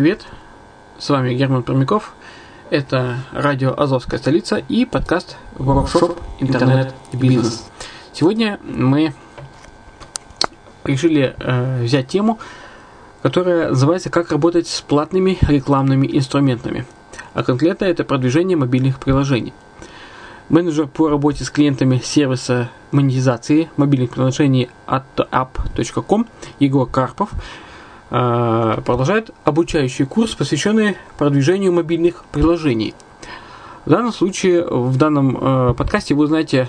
привет! С вами Герман Пермяков. Это радио «Азовская столица» и подкаст «Воркшоп. Интернет бизнес». Сегодня мы решили э, взять тему, которая называется «Как работать с платными рекламными инструментами». А конкретно это продвижение мобильных приложений. Менеджер по работе с клиентами сервиса монетизации мобильных приложений от app.com Егор Карпов – продолжает обучающий курс, посвященный продвижению мобильных приложений. В данном случае, в данном э, подкасте вы узнаете,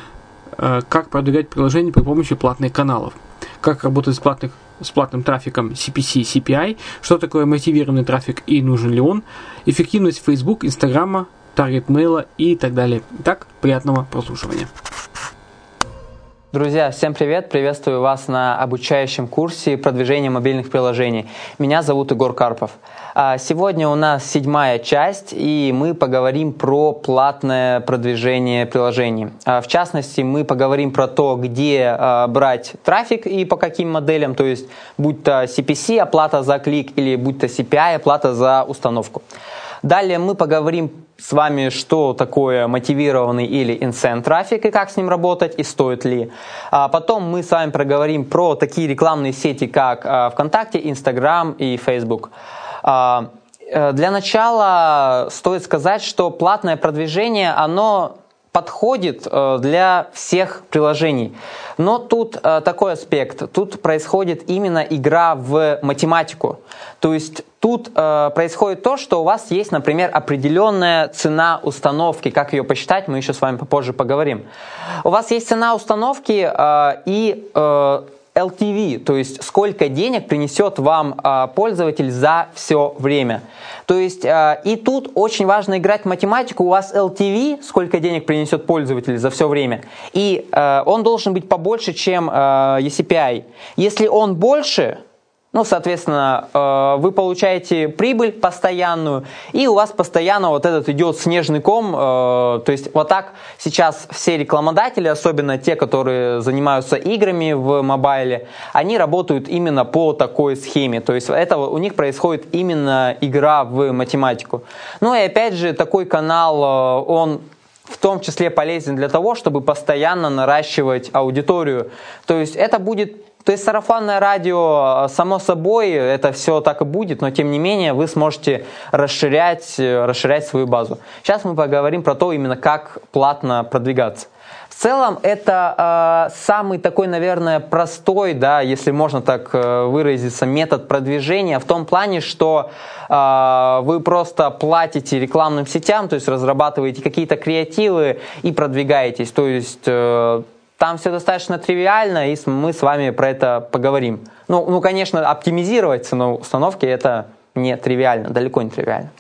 э, как продвигать приложения при помощи платных каналов, как работать с, платных, с платным трафиком CPC, CPI, что такое мотивированный трафик и нужен ли он, эффективность Facebook, Инстаграма, таргет мейла и так далее. Итак, приятного прослушивания. Друзья, всем привет! Приветствую вас на обучающем курсе продвижения мобильных приложений. Меня зовут Егор Карпов. А, сегодня у нас седьмая часть, и мы поговорим про платное продвижение приложений. А, в частности, мы поговорим про то, где а, брать трафик и по каким моделям, то есть будь то CPC, оплата за клик, или будь то CPI, оплата за установку. Далее мы поговорим с вами, что такое мотивированный или инсент трафик и как с ним работать и стоит ли. А потом мы с вами проговорим про такие рекламные сети, как а, ВКонтакте, Инстаграм и Фейсбук. А, э, для начала стоит сказать, что платное продвижение, оно подходит э, для всех приложений. Но тут э, такой аспект. Тут происходит именно игра в математику. То есть тут э, происходит то, что у вас есть, например, определенная цена установки. Как ее посчитать, мы еще с вами попозже поговорим. У вас есть цена установки и LTV, то есть сколько денег принесет вам э, пользователь за все время. То есть э, и тут очень важно играть в математику. У вас LTV, сколько денег принесет пользователь за все время, и э, он должен быть побольше, чем э, ECPI. Если он больше, ну, соответственно, э, вы получаете прибыль постоянную, и у вас постоянно вот этот идет снежный ком. Э, то есть вот так сейчас все рекламодатели, особенно те, которые занимаются играми в мобайле, они работают именно по такой схеме. То есть это у них происходит именно игра в математику. Ну и опять же, такой канал, э, он в том числе полезен для того, чтобы постоянно наращивать аудиторию. То есть это будет То есть сарафанное радио, само собой, это все так и будет, но тем не менее вы сможете расширять, расширять свою базу. Сейчас мы поговорим про то, именно как платно продвигаться. В целом это э, самый такой, наверное, простой, да, если можно так э, выразиться, метод продвижения в том плане, что э, вы просто платите рекламным сетям, то есть разрабатываете какие-то креативы и продвигаетесь. То есть э, там все достаточно тривиально, и мы с вами про это поговорим. Ну, ну конечно, оптимизировать цену установки это не тривиально, далеко не тривиально.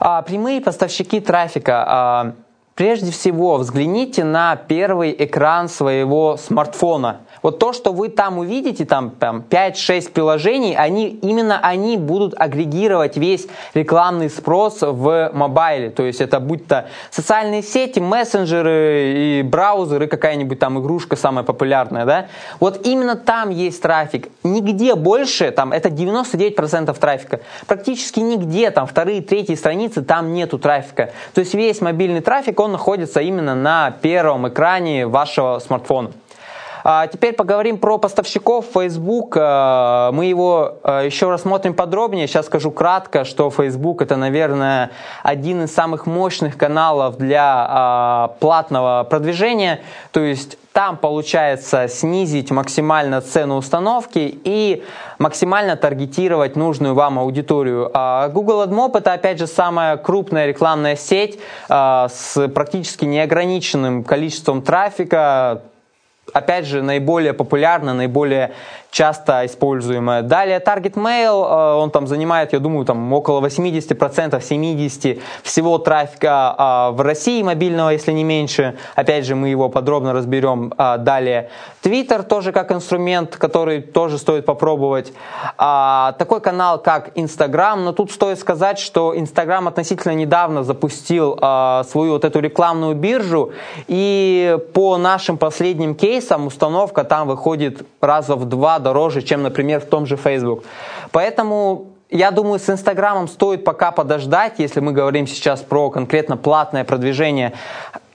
А, прямые поставщики трафика. А, прежде всего, взгляните на первый экран своего смартфона – вот то, что вы там увидите, там, там 5-6 приложений, они, именно они будут агрегировать весь рекламный спрос в мобайле. То есть это будь то социальные сети, мессенджеры и браузеры, какая-нибудь там игрушка самая популярная, да? Вот именно там есть трафик. Нигде больше, там это 99% трафика. Практически нигде, там вторые, третьи страницы, там нету трафика. То есть весь мобильный трафик, он находится именно на первом экране вашего смартфона. А теперь поговорим про поставщиков Facebook. Э, мы его э, еще рассмотрим подробнее. Сейчас скажу кратко, что Facebook это, наверное, один из самых мощных каналов для а, платного продвижения. То есть там получается снизить максимально цену установки и максимально таргетировать нужную вам аудиторию. А Google AdMob это опять же самая крупная рекламная сеть а, с практически неограниченным количеством трафика, опять же, наиболее популярна, наиболее часто используемая. Далее Target Mail, э, он там занимает, я думаю, там около 80%, 70% всего трафика э, в России мобильного, если не меньше. Опять же, мы его подробно разберем э, далее. Twitter тоже как инструмент, который тоже стоит попробовать. А, такой канал, как Instagram, но тут стоит сказать, что Instagram относительно недавно запустил свою вот эту рекламную биржу, и по нашим последним кейсам установка там выходит раза в два дороже, чем, например, в том же Facebook. Поэтому я думаю, с Инстаграмом стоит пока подождать, если мы говорим сейчас про конкретно платное продвижение.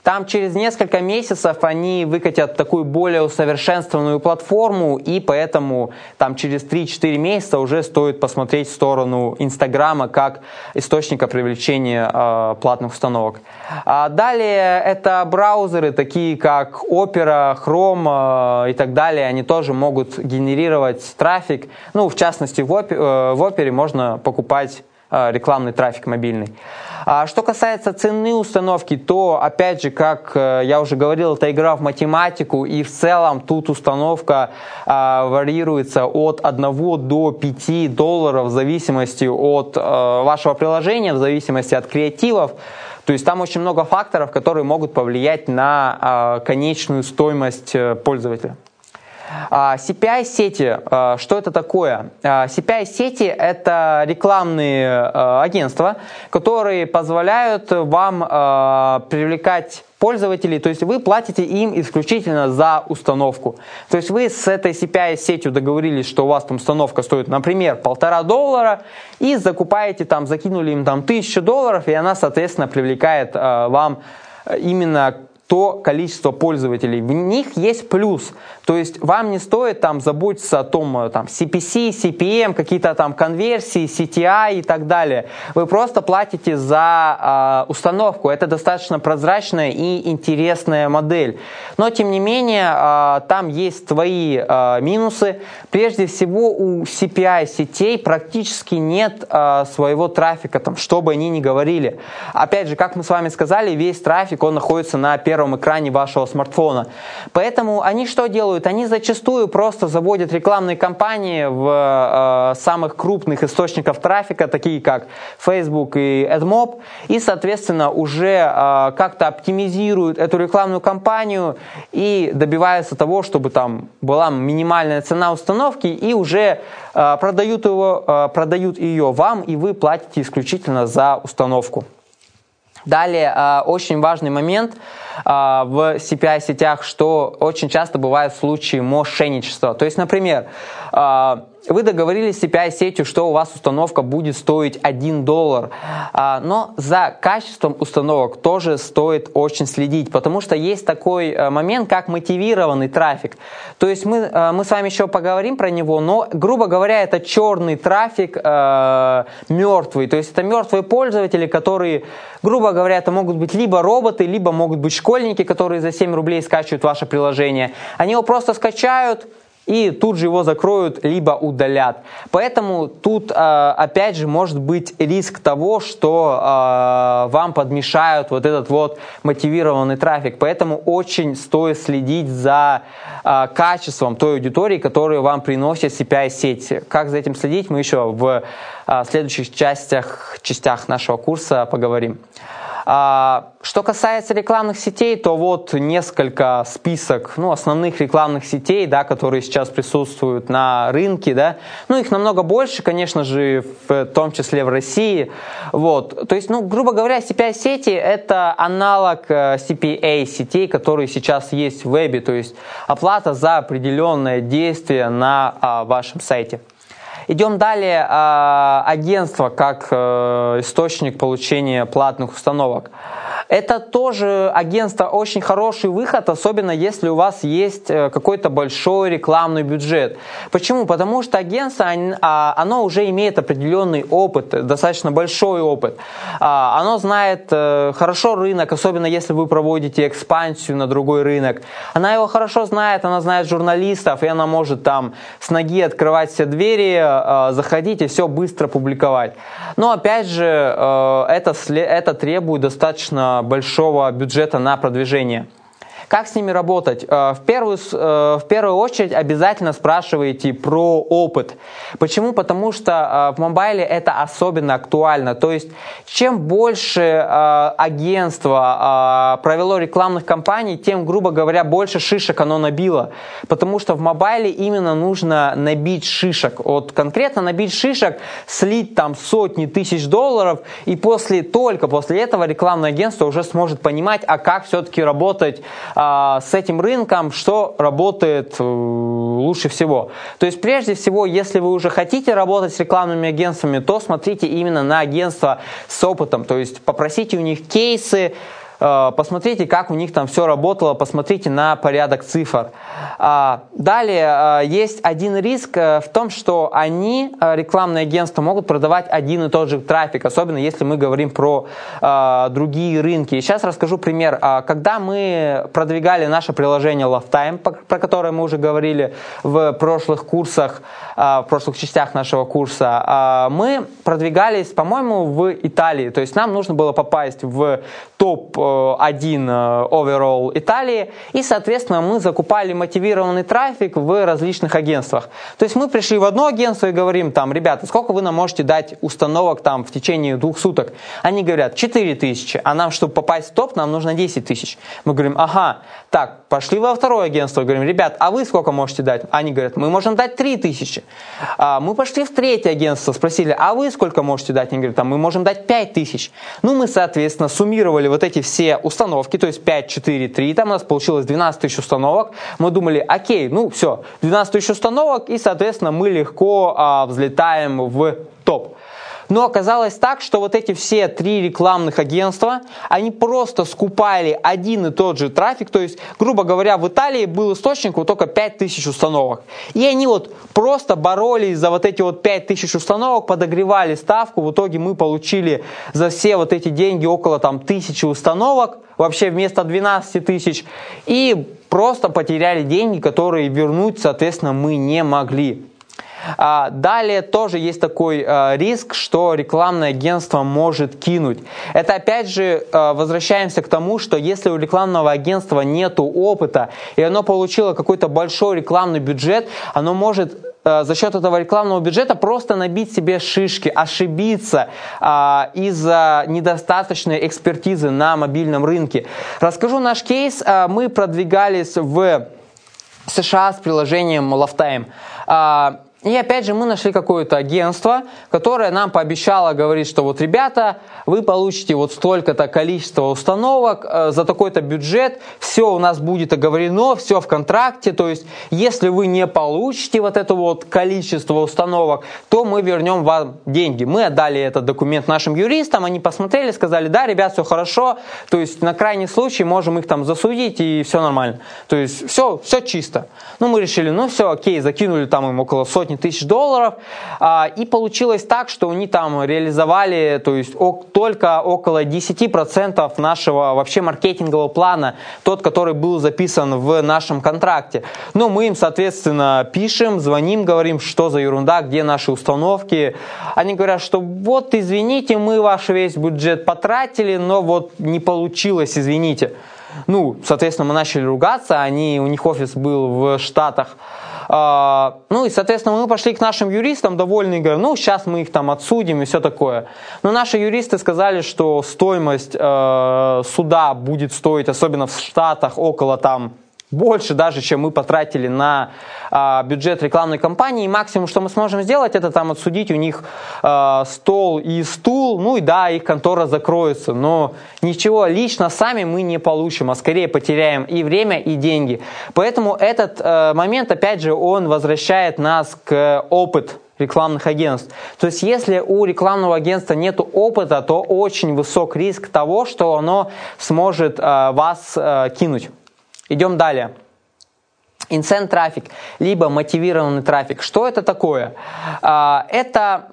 Там через несколько месяцев они выкатят такую более усовершенствованную платформу, и поэтому там через 3-4 месяца уже стоит посмотреть в сторону Инстаграма как источника привлечения э, платных установок. А далее это браузеры, такие как Opera, Chrome э, и так далее, они тоже могут генерировать трафик. Ну, в частности, в, Opera, э, в Opera можно покупать рекламный трафик мобильный. А что касается цены установки, то, опять же, как э, я уже говорил, это игра в математику, и в целом тут установка а, варьируется от 1 до 5 долларов в зависимости от а, вашего приложения, в зависимости от креативов. То есть там очень много факторов, которые могут повлиять на а, конечную стоимость э, пользователя. CPI-сети, а, что это такое? CPI-сети – это рекламные а, агентства, которые позволяют вам а, привлекать пользователей, то есть вы платите им исключительно за установку. То есть вы с этой CPI-сетью договорились, что у вас там установка стоит, например, полтора доллара, и закупаете там, закинули им там тысячу долларов, и она, соответственно, привлекает вам именно то количество пользователей. В них есть плюс. То есть вам не стоит там заботиться о том, э, там, CPC, CPM, какие-то там конверсии, CTI и так далее. Вы просто платите за э, установку. Это достаточно прозрачная и интересная модель. Но, тем не менее, э, там есть свои э, минусы. Прежде всего, у CPI сетей практически нет э, своего трафика, там, что бы они ни говорили. Опять же, как мы с вами сказали, весь трафик, он находится на первом первом экране вашего смартфона. Поэтому они что делают? Они зачастую просто заводят рекламные кампании в э, самых крупных источников трафика, такие как Facebook и AdMob, и, соответственно, уже э, как-то оптимизируют эту рекламную кампанию и добиваются того, чтобы там была минимальная цена установки и уже э, продают, его, э, продают ее вам, и вы платите исключительно за установку. Далее, э, очень важный момент – а, в CPI-сетях, что очень часто бывают случаи мошенничества. То есть, например, а, вы договорились с CPI-сетью, что у вас установка будет стоить 1 доллар, а, но за качеством установок тоже стоит очень следить, потому что есть такой э, момент, как мотивированный трафик. То есть мы, э, мы с вами еще поговорим про него, но, грубо говоря, это черный трафик э, мертвый, то есть это мертвые пользователи, которые, грубо говоря, это могут быть либо роботы, либо могут быть школьники, которые за 7 рублей скачивают ваше приложение. Они его просто скачают, и тут же его закроют, либо удалят. Поэтому тут, э, опять же, может быть риск того, что э, вам подмешают вот этот вот мотивированный трафик. Поэтому очень стоит следить за э, качеством той аудитории, которую вам приносит CPI-сеть. Как за этим следить, мы еще в следующих частях, частях нашего курса поговорим. А, что касается рекламных сетей, то вот несколько список ну, основных рекламных сетей, да, которые сейчас присутствуют на рынке. Да. Ну, их намного больше, конечно же, в том числе в России. Вот. То есть, ну, грубо говоря, CPI-сети – это аналог э, CPA-сетей, которые сейчас есть в вебе, то есть оплата за определенное действие на а, вашем сайте. Идем далее. А, агентство как э, источник получения платных установок. Это тоже агентство очень хороший выход, особенно если у вас есть э, какой-то большой рекламный бюджет. Почему? Потому что агентство, а, оно уже имеет определенный опыт, достаточно большой опыт. А, оно знает э, хорошо рынок, особенно если вы проводите экспансию на другой рынок. Она его хорошо знает, она знает журналистов, и она может там с ноги открывать все двери, э, заходить и все быстро публиковать. Но опять же, это, это требует достаточно большого бюджета на продвижение. Как с ними работать? Э, в первую, э, в первую очередь обязательно спрашивайте про опыт. Почему? Потому что э, в мобайле это особенно актуально. То есть, чем больше агентство провело рекламных кампаний, тем, грубо говоря, больше шишек оно набило. Потому что в мобайле именно нужно набить шишек. Вот конкретно набить шишек, слить там сотни тысяч долларов, и после, только после этого рекламное агентство уже сможет понимать, а как все-таки работать а, с этим рынком, что работает э, лучше всего. То есть прежде всего, если вы уже хотите работать с рекламными агентствами, то смотрите именно на агентства с опытом, то есть попросите у них кейсы, посмотрите, как у них там все работало, посмотрите на порядок цифр. А, далее, э, есть один риск э, в том, что они, рекламные агентства, могут продавать один и тот же трафик, особенно если мы говорим про другие рынки. сейчас расскажу пример. А, когда мы продвигали наше приложение Lifetime, про которое мы уже говорили в прошлых курсах, в прошлых частях нашего курса, мы продвигались, по-моему, в Италии. То есть нам нужно было попасть в топ один э, overall Италии, и, соответственно, мы закупали мотивированный трафик в различных агентствах. То есть мы пришли в одно агентство и говорим там, ребята, сколько вы нам можете дать установок там в течение двух суток? Они говорят, 4 тысячи, а нам, чтобы попасть в топ, нам нужно 10 тысяч. Мы говорим, ага, так, пошли во второе агентство, говорим, ребят, а вы сколько можете дать? Они говорят, мы можем дать 3 тысячи. А мы пошли в третье агентство, спросили, а вы сколько можете дать? Они говорят, мы можем дать 5 тысяч. Ну, мы, соответственно, суммировали вот эти все установки, то есть 5, 4, 3, там у нас получилось 12 тысяч установок. Мы думали, окей, ну все, 12 тысяч установок, и, соответственно, мы легко а, взлетаем в. Но оказалось так, что вот эти все три рекламных агентства, они просто скупали один и тот же трафик. То есть, грубо говоря, в Италии был источник вот только 5000 установок. И они вот просто боролись за вот эти вот 5000 установок, подогревали ставку. В итоге мы получили за все вот эти деньги около там тысячи установок, вообще вместо 12 тысяч. И просто потеряли деньги, которые вернуть, соответственно, мы не могли. А, далее тоже есть такой а, риск, что рекламное агентство может кинуть. Это опять же а, возвращаемся к тому, что если у рекламного агентства нет опыта, и оно получило какой-то большой рекламный бюджет, оно может за счет этого рекламного бюджета просто набить себе шишки, ошибиться а, из-за недостаточной экспертизы на мобильном рынке. Расскажу наш кейс. А, мы продвигались в США с приложением Lifetime. А, и опять же мы нашли какое-то агентство, которое нам пообещало, говорит, что вот ребята, вы получите вот столько-то количество установок э, за такой-то бюджет, все у нас будет оговорено, все в контракте, то есть если вы не получите вот это вот количество установок, то мы вернем вам деньги. Мы отдали этот документ нашим юристам, они посмотрели, сказали, да, ребят, все хорошо, то есть на крайний случай можем их там засудить и все нормально. То есть все, все чисто. Ну мы решили, ну все, окей, закинули там им около сотни сотни тысяч долларов. А, и получилось так, что они там реализовали то есть, только около 10% нашего вообще маркетингового плана, тот, который был записан в нашем контракте. Но мы им, соответственно, пишем, звоним, говорим, что за ерунда, где наши установки. Они говорят, что вот, извините, мы ваш весь бюджет потратили, но вот не получилось, извините. Ну, соответственно, мы начали ругаться, они, у них офис был в Штатах. А, ну и, соответственно, мы пошли к нашим юристам, довольны, говорим, ну, сейчас мы их там отсудим и все такое. Но наши юристы сказали, что стоимость э, суда будет стоить, особенно в Штатах, около там больше даже, чем мы потратили на а, бюджет рекламной кампании. И максимум, что мы сможем сделать, это там отсудить у них а, стол и стул. Ну и да, их контора закроется. Но ничего лично сами мы не получим, а скорее потеряем и время, и деньги. Поэтому этот а, момент, опять же, он возвращает нас к опыту рекламных агентств. То есть, если у рекламного агентства нет опыта, то очень высок риск того, что оно сможет э, вас э, кинуть. Идем далее. Инсент трафик, либо мотивированный трафик. Что это такое? А, это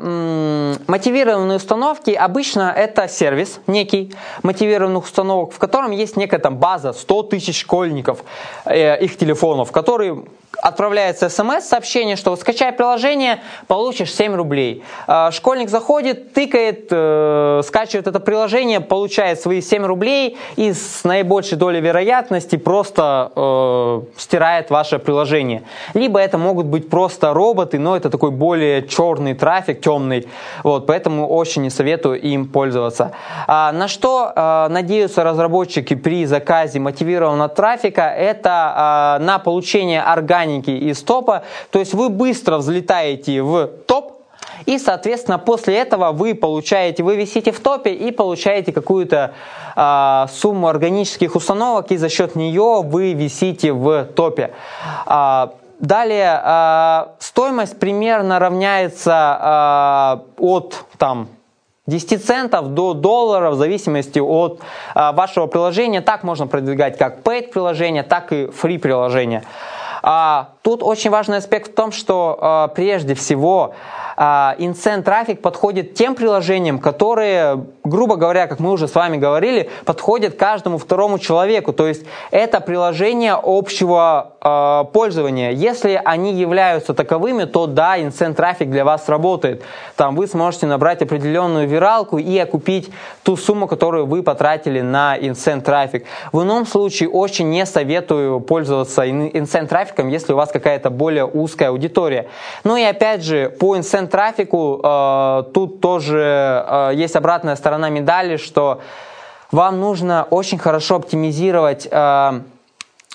мотивированные установки. Обычно это сервис некий мотивированных установок, в котором есть некая там база 100 тысяч школьников, э, их телефонов, которые отправляется смс-сообщение, что скачай приложение, получишь 7 рублей. А, школьник заходит, тыкает, э, скачивает это приложение, получает свои 7 рублей и с наибольшей долей вероятности просто э, стирает ваше приложение. Либо это могут быть просто роботы, но это такой более черный трафик, темный. Вот, поэтому очень не советую им пользоваться. А, на что э, надеются разработчики при заказе мотивированного трафика? Это э, на получение органики из топа. То есть вы быстро взлетаете в топ, и, соответственно, после этого вы получаете, вы висите в топе и получаете какую-то э, сумму органических установок, и за счет нее вы висите в топе. Э, далее, э, стоимость примерно равняется э, от там, 10 центов до доллара в зависимости от э, вашего приложения. Так можно продвигать как paid приложение, так и free приложение. А, тут очень важный аспект в том, что а, прежде всего а, Incent трафик подходит тем приложениям, которые, грубо говоря, как мы уже с вами говорили, подходят каждому второму человеку. То есть это приложение общего э, пользования. Если они являются таковыми, то да, Incent трафик для вас работает. Там вы сможете набрать определенную виралку и окупить ту сумму, которую вы потратили на Incent трафик. В ином случае очень не советую пользоваться Incent трафиком, если у вас какая-то более узкая аудитория. Ну и опять же, по Incent трафику э, тут тоже э, есть обратная сторона медали, что вам нужно очень хорошо оптимизировать э,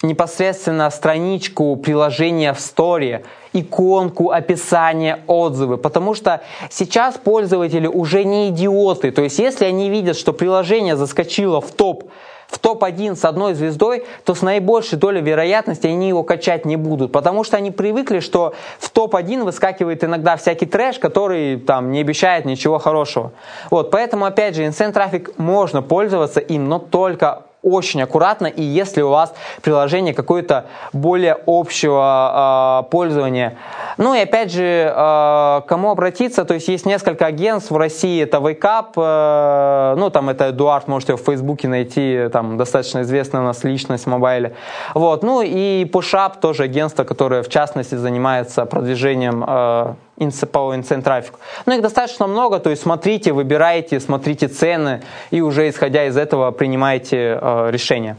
непосредственно страничку приложения в сторе, иконку, описание, отзывы. Потому что сейчас пользователи уже не идиоты. То есть если они видят, что приложение заскочило в топ в топ-1 с одной звездой, то с наибольшей долей вероятности они его качать не будут. Потому что они привыкли, что в топ-1 выскакивает иногда всякий трэш, который там не обещает ничего хорошего. Вот, поэтому, опять же, инсент трафик можно пользоваться им, но только очень аккуратно, и если у вас приложение какое-то более общего э, пользования. Ну и опять же, э, кому обратиться, то есть есть несколько агентств в России, это Wake э, ну там это Эдуард, можете в Фейсбуке найти, там достаточно известная у нас личность в мобайле. Вот, ну и PushUp тоже агентство, которое в частности занимается продвижением э, по инцент-трафику. Но их достаточно много, то есть смотрите, выбирайте, смотрите цены и уже исходя из этого принимайте э, решение.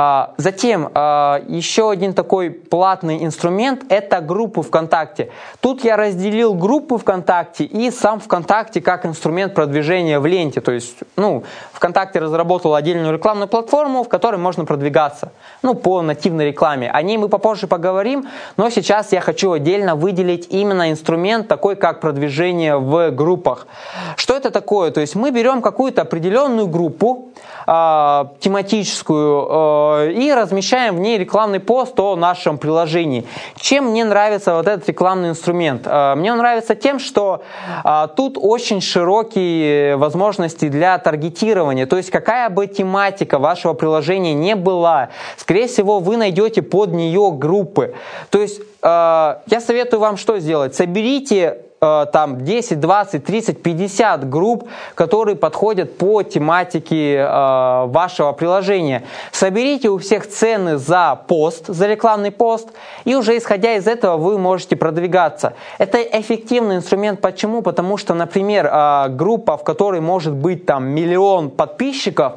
А, затем а, еще один такой платный инструмент – это группы ВКонтакте. Тут я разделил группы ВКонтакте и сам ВКонтакте как инструмент продвижения в ленте. То есть, ну, ВКонтакте разработал отдельную рекламную платформу, в которой можно продвигаться, ну, по нативной рекламе. О ней мы попозже поговорим, но сейчас я хочу отдельно выделить именно инструмент такой, как продвижение в группах. Что это такое? То есть мы берем какую-то определенную группу, э, тематическую, э, и размещаем в ней рекламный пост о нашем приложении. Чем мне нравится вот этот рекламный инструмент? Э, мне он нравится тем, что э, тут очень широкие возможности для таргетирования. То есть какая бы тематика вашего приложения не была, скорее всего, вы найдете под нее группы. То есть э, я советую вам что сделать? Соберите Э, там 10, 20, 30, 50 групп, которые подходят по тематике э, вашего приложения. Соберите у всех цены за пост, за рекламный пост, и уже исходя из этого вы можете продвигаться. Это эффективный инструмент. Почему? Потому что, например, э, группа, в которой может быть там миллион подписчиков,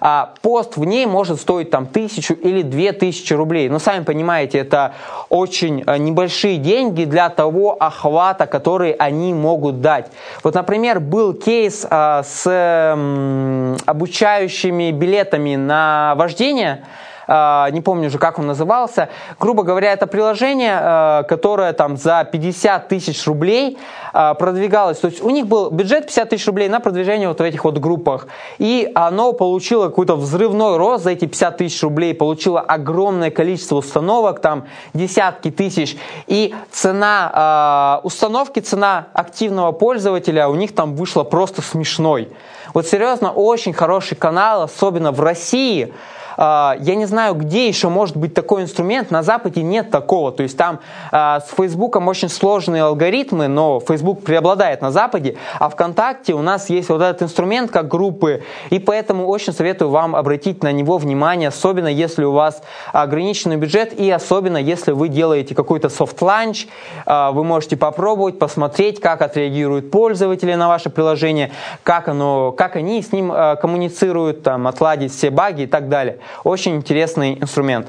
а пост в ней может стоить там тысячу или две тысячи рублей. Но сами понимаете, это очень э, небольшие деньги для того охвата, который они могут дать. Вот, например, был кейс а, с м, обучающими билетами на вождение, а, не помню уже, как он назывался. Грубо говоря, это приложение, а, которое там за 50 тысяч рублей а, продвигалось. То есть у них был бюджет 50 тысяч рублей на продвижение вот в этих вот группах. И оно получило какой-то взрывной рост за эти 50 тысяч рублей, получило огромное количество установок, там десятки тысяч. И цена установки, цена активного пользователя у них там вышла просто смешной. Вот серьезно, очень хороший канал, особенно в России, а, я не знаю, где еще может быть такой инструмент. На Западе нет такого. То есть там а, с Фейсбуком очень сложные алгоритмы, но Facebook преобладает на Западе. А ВКонтакте у нас есть вот этот инструмент как группы. И поэтому очень советую вам обратить на него внимание, особенно если у вас ограниченный бюджет и особенно если вы делаете какой-то soft launch. А, вы можете попробовать, посмотреть, как отреагируют пользователи на ваше приложение, как, оно, как они с ним коммуницируют, там, отладить все баги и так далее. Очень интересный инструмент.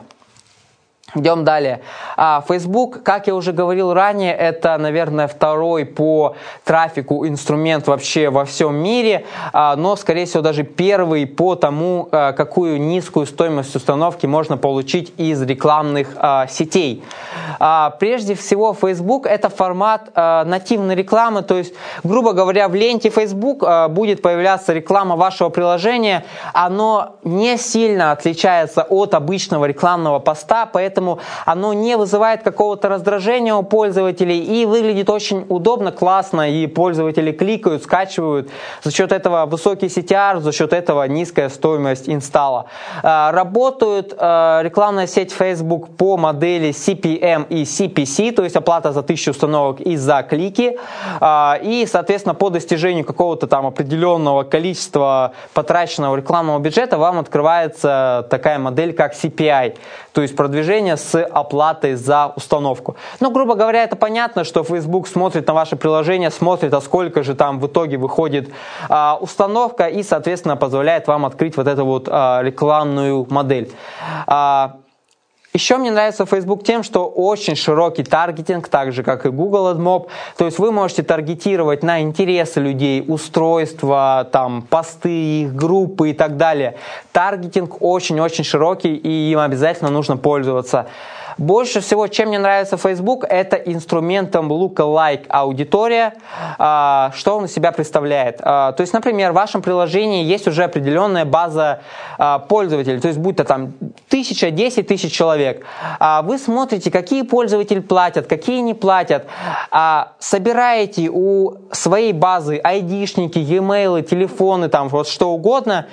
Идем далее. А, Facebook, как я уже говорил ранее, это, наверное, второй по трафику инструмент вообще во всем мире, а, но, скорее всего, даже первый по тому, а, какую низкую стоимость установки можно получить из рекламных сетей. Прежде всего, Facebook это формат нативной рекламы, то есть, грубо говоря, в ленте Facebook будет появляться реклама вашего приложения, оно не сильно отличается от обычного рекламного поста, поэтому поэтому оно не вызывает какого-то раздражения у пользователей и выглядит очень удобно, классно, и пользователи кликают, скачивают. За счет этого высокий CTR, за счет этого низкая стоимость инсталла. А, работают а, рекламная сеть Facebook по модели CPM и CPC, то есть оплата за тысячу установок и за клики. А, и, соответственно, по достижению какого-то там определенного количества потраченного рекламного бюджета вам открывается такая модель, как CPI, то есть продвижение с оплатой за установку. Ну, грубо говоря, это понятно, что Facebook смотрит на ваше приложение, смотрит, а сколько же там в итоге выходит а, установка и, соответственно, позволяет вам открыть вот эту вот а, рекламную модель. А, еще мне нравится Facebook тем, что очень широкий таргетинг, так же как и Google AdMob. То есть вы можете таргетировать на интересы людей, устройства, там, посты, их группы и так далее. Таргетинг очень-очень широкий и им обязательно нужно пользоваться. Больше всего, чем мне нравится Facebook, это инструментом lookalike аудитория. А, что он из себя представляет? А, то есть, например, в вашем приложении есть уже определенная база а, пользователей, то есть будь то там тысяча, десять тысяч человек. Вы смотрите, какие пользователи платят, какие не платят, собираете у своей базы айдишники, e-mail, телефоны, там вот что угодно,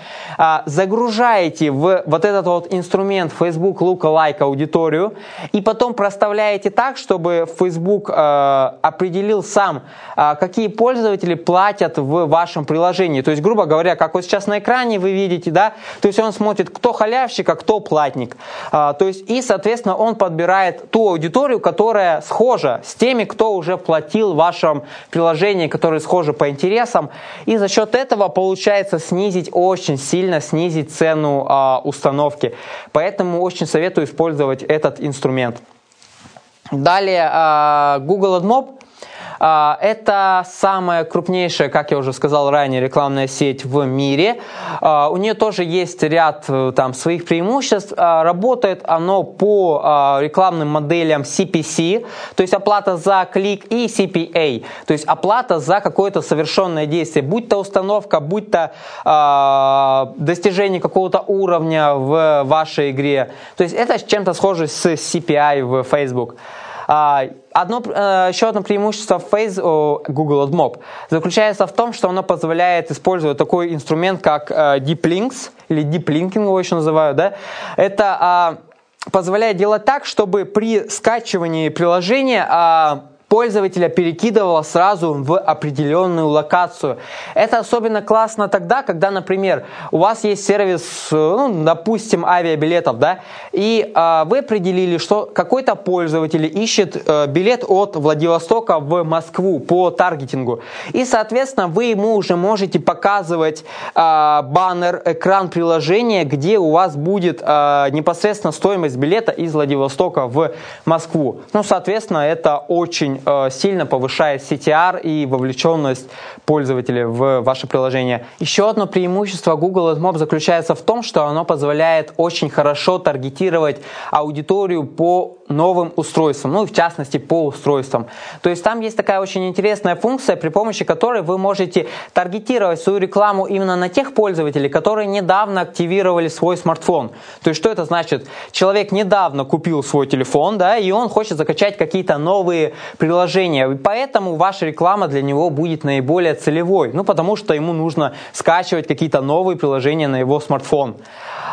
загружаете в вот этот вот инструмент Facebook Lookalike аудиторию, и потом проставляете так, чтобы Facebook э, определил сам, э, какие пользователи платят в вашем приложении. То есть, грубо говоря, как вот сейчас на экране вы видите, да, то есть он смотрит, кто халявщик, а кто платник. Э, то есть, и, соответственно, он подбирает ту аудиторию, которая схожа с теми, кто уже платил в вашем приложении, которые схожи по интересам. И за счет этого получается снизить, очень сильно снизить цену э, установки. Поэтому очень советую использовать этот инструмент. Далее а, Google AdMob а, это самая крупнейшая, как я уже сказал ранее, рекламная сеть в мире. А, у нее тоже есть ряд э, там, своих преимуществ. А, работает оно по рекламным моделям CPC, то есть оплата за клик, и CPA, то есть оплата за какое-то совершенное действие, будь то установка, будь то достижение какого-то уровня в вашей игре. То есть это чем-то схоже с CPI в Facebook. А, одно, э, еще одно преимущество Face, Google AdMob заключается в том, что оно позволяет использовать такой инструмент, как э, Deep Links, или Deep Linking его еще называют. Да? Это а, позволяет делать так, чтобы при скачивании приложения а, пользователя перекидывало сразу в определенную локацию. Это особенно классно тогда, когда, например, у вас есть сервис, ну, допустим, авиабилетов, да, и э, вы определили, что какой-то пользователь ищет э, билет от Владивостока в Москву по таргетингу. И, соответственно, вы ему уже можете показывать э, баннер, экран приложения, где у вас будет э, непосредственно стоимость билета из Владивостока в Москву. Ну, соответственно, это очень Э, сильно повышает CTR и вовлеченность пользователя в ваше приложение. Еще одно преимущество Google AdMob заключается в том, что оно позволяет очень хорошо таргетировать аудиторию по новым устройствам, ну и в частности по устройствам. То есть там есть такая очень интересная функция, при помощи которой вы можете таргетировать свою рекламу именно на тех пользователей, которые недавно активировали свой смартфон. То есть что это значит? Человек недавно купил свой телефон, да, и он хочет закачать какие-то новые приложения, и поэтому ваша реклама для него будет наиболее целевой, ну потому что ему нужно скачивать какие-то новые приложения на его смартфон.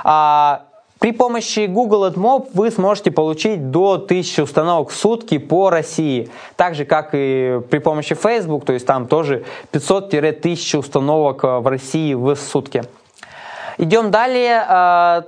А, при помощи Google AdMob вы сможете получить до 1000 установок в сутки по России. Так же, как и при помощи Facebook, то есть там тоже 500-1000 установок э, в России в сутки. Идем далее. Э,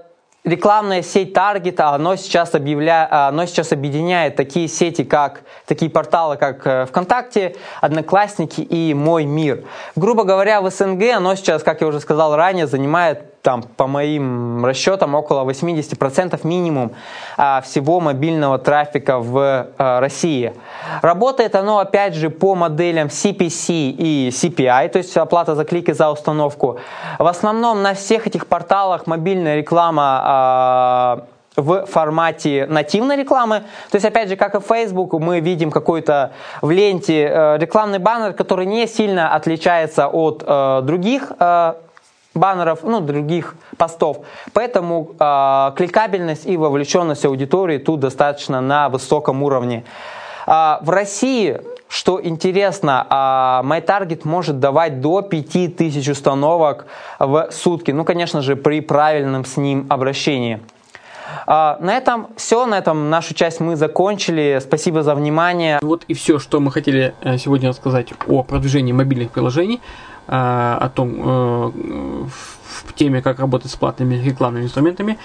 рекламная сеть Target, оно сейчас, объявля... оно сейчас объединяет такие сети, как такие порталы, как э, ВКонтакте, Одноклассники и Мой мир. Грубо говоря, в СНГ оно сейчас, как я уже сказал ранее, занимает там, по моим расчетам, около 80% минимум а, всего мобильного трафика в а, России. Работает оно, опять же, по моделям CPC и CPI, то есть оплата за клик и за установку. В основном на всех этих порталах мобильная реклама а, в формате нативной рекламы. То есть, опять же, как и в Facebook, мы видим какой-то в ленте э, рекламный баннер, который не сильно отличается от э, других э, баннеров, ну, других постов. Поэтому э, кликабельность и вовлеченность аудитории тут достаточно на высоком уровне. Э, в России, что интересно, э, MyTarget может давать до 5000 установок в сутки. Ну, конечно же, при правильном с ним обращении. На этом все, на этом нашу часть мы закончили. Спасибо за внимание. Вот и все, что мы хотели э, сегодня рассказать о продвижении мобильных приложений. Э, о том, э, в теме, как работать с платными рекламными инструментами,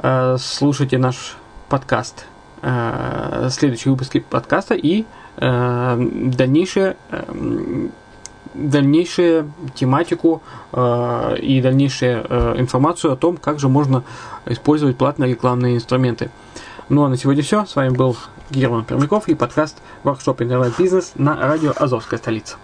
э, слушайте наш подкаст, следующие выпуски подкаста и дальнейшее дальнейшую тематику э, и дальнейшую э, информацию о том, как же можно использовать платные рекламные инструменты. Ну а на сегодня все. С вами был Герман Пермяков и подкаст Workshop Интернет Бизнес на радио Азовская столица.